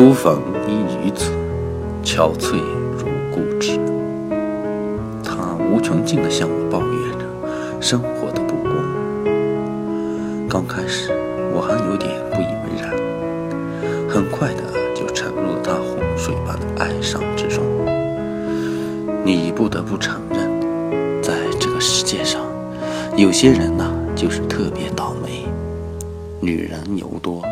初逢一女子，憔悴如故纸。她无穷尽地向我抱怨着生活的不公。刚开始我还有点不以为然，很快的就沉入了她洪水般的哀伤之中。你不得不承认，在这个世界上，有些人呐，就是特别倒霉。女人尤多。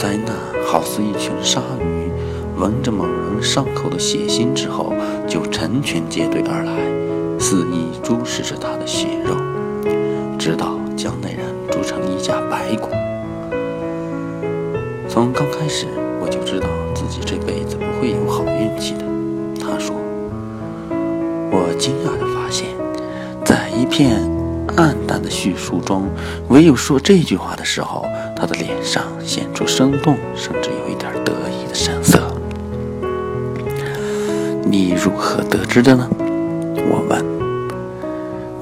灾难好似一群鲨鱼，闻着某人伤口的血腥之后，就成群结队而来，肆意注视着他的血肉，直到将那人煮成一架白骨。从刚开始我就知道自己这辈子不会有好运气的。他说。我惊讶地发现，在一片的叙述中，唯有说这句话的时候。他的脸上显出生动，甚至有一点得意的神色。你如何得知的呢？我问。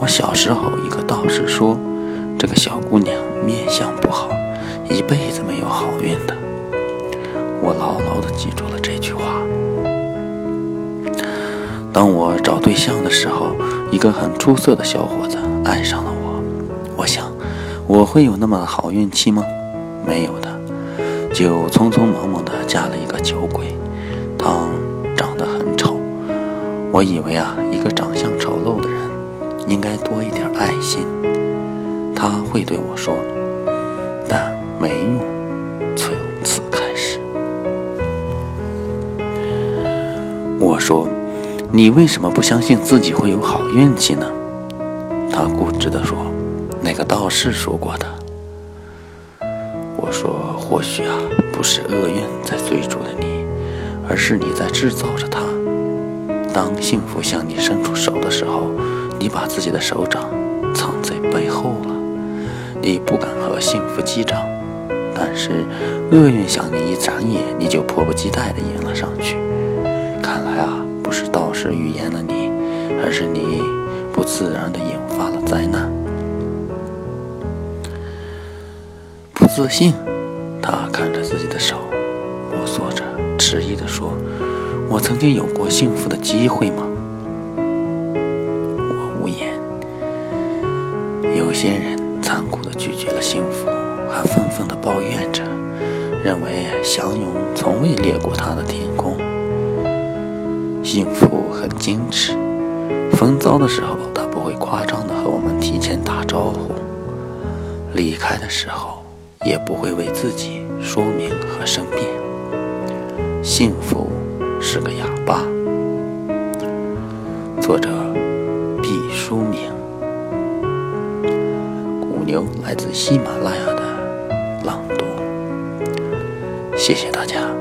我小时候，一个道士说，这个小姑娘面相不好，一辈子没有好运的。我牢牢地记住了这句话。当我找对象的时候，一个很出色的小伙子爱上了我。我想，我会有那么好运气吗？没有的，就匆匆忙忙的嫁了一个酒鬼，他长得很丑。我以为啊，一个长相丑陋的人应该多一点爱心，他会对我说，但没用。从此开始，我说，你为什么不相信自己会有好运气呢？他固执的说，那个道士说过的。我说：“或许啊，不是厄运在追逐着你，而是你在制造着它。当幸福向你伸出手的时候，你把自己的手掌藏在背后了。你不敢和幸福击掌，但是厄运向你一眨眼，你就迫不及待地迎了上去。看来啊，不是道士预言了你，而是你不自然地引发了灾难。”自信，他看着自己的手，摸索着，迟疑地说：“我曾经有过幸福的机会吗？”我无言。有些人残酷地拒绝了幸福，还愤愤地抱怨着，认为祥云从未掠过他的天空。幸福很矜持，风骚的时候，他不会夸张地和我们提前打招呼；离开的时候。也不会为自己说明和申辩。幸福是个哑巴。作者：毕淑敏。古牛来自喜马拉雅的朗读。谢谢大家。